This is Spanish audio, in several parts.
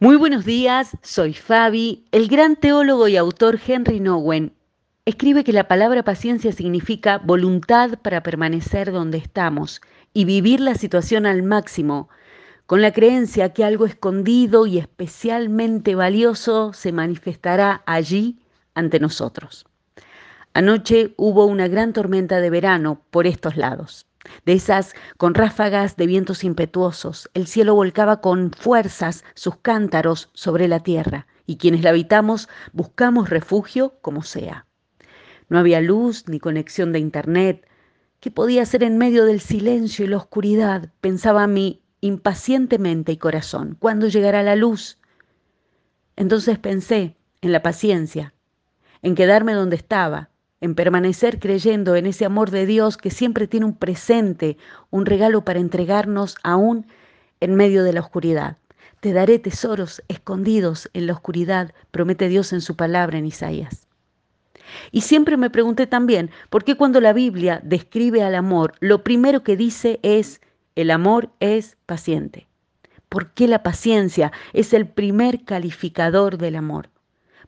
Muy buenos días, soy Fabi. El gran teólogo y autor Henry Nowen escribe que la palabra paciencia significa voluntad para permanecer donde estamos y vivir la situación al máximo, con la creencia que algo escondido y especialmente valioso se manifestará allí ante nosotros. Anoche hubo una gran tormenta de verano por estos lados de esas con ráfagas de vientos impetuosos. El cielo volcaba con fuerzas sus cántaros sobre la tierra, y quienes la habitamos buscamos refugio como sea. No había luz ni conexión de internet. ¿Qué podía hacer en medio del silencio y la oscuridad? Pensaba a mí impacientemente y corazón. ¿Cuándo llegará la luz? Entonces pensé en la paciencia, en quedarme donde estaba, en permanecer creyendo en ese amor de Dios que siempre tiene un presente, un regalo para entregarnos aún en medio de la oscuridad. Te daré tesoros escondidos en la oscuridad, promete Dios en su palabra en Isaías. Y siempre me pregunté también, ¿por qué cuando la Biblia describe al amor, lo primero que dice es, el amor es paciente? ¿Por qué la paciencia es el primer calificador del amor?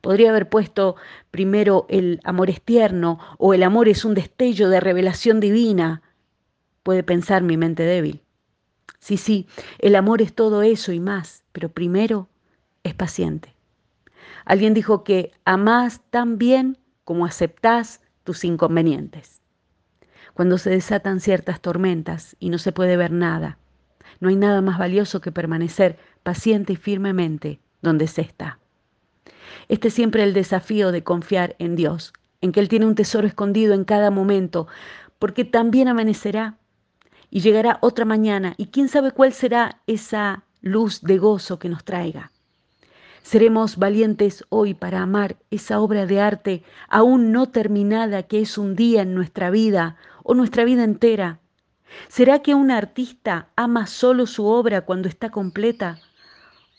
Podría haber puesto primero el amor es tierno o el amor es un destello de revelación divina. Puede pensar mi mente débil. Sí, sí, el amor es todo eso y más, pero primero es paciente. Alguien dijo que amás tan bien como aceptás tus inconvenientes. Cuando se desatan ciertas tormentas y no se puede ver nada, no hay nada más valioso que permanecer paciente y firmemente donde se está. Este es siempre el desafío de confiar en Dios, en que Él tiene un tesoro escondido en cada momento, porque también amanecerá y llegará otra mañana y quién sabe cuál será esa luz de gozo que nos traiga. Seremos valientes hoy para amar esa obra de arte aún no terminada que es un día en nuestra vida o nuestra vida entera. ¿Será que un artista ama solo su obra cuando está completa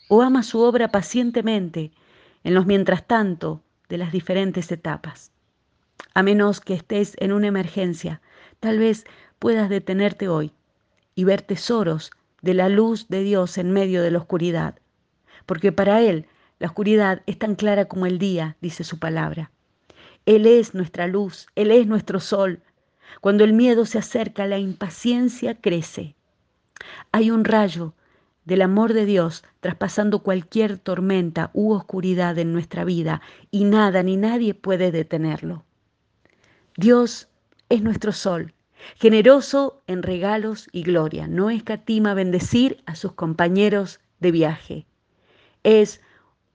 o ama su obra pacientemente en los mientras tanto de las diferentes etapas. A menos que estés en una emergencia, tal vez puedas detenerte hoy y ver tesoros de la luz de Dios en medio de la oscuridad, porque para Él la oscuridad es tan clara como el día, dice su palabra. Él es nuestra luz, Él es nuestro sol. Cuando el miedo se acerca, la impaciencia crece. Hay un rayo del amor de Dios traspasando cualquier tormenta u oscuridad en nuestra vida y nada ni nadie puede detenerlo. Dios es nuestro sol, generoso en regalos y gloria, no escatima bendecir a sus compañeros de viaje. Es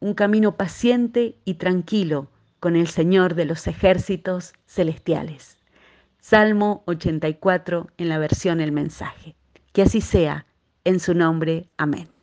un camino paciente y tranquilo con el Señor de los ejércitos celestiales. Salmo 84 en la versión El mensaje. Que así sea en su nombre, amén.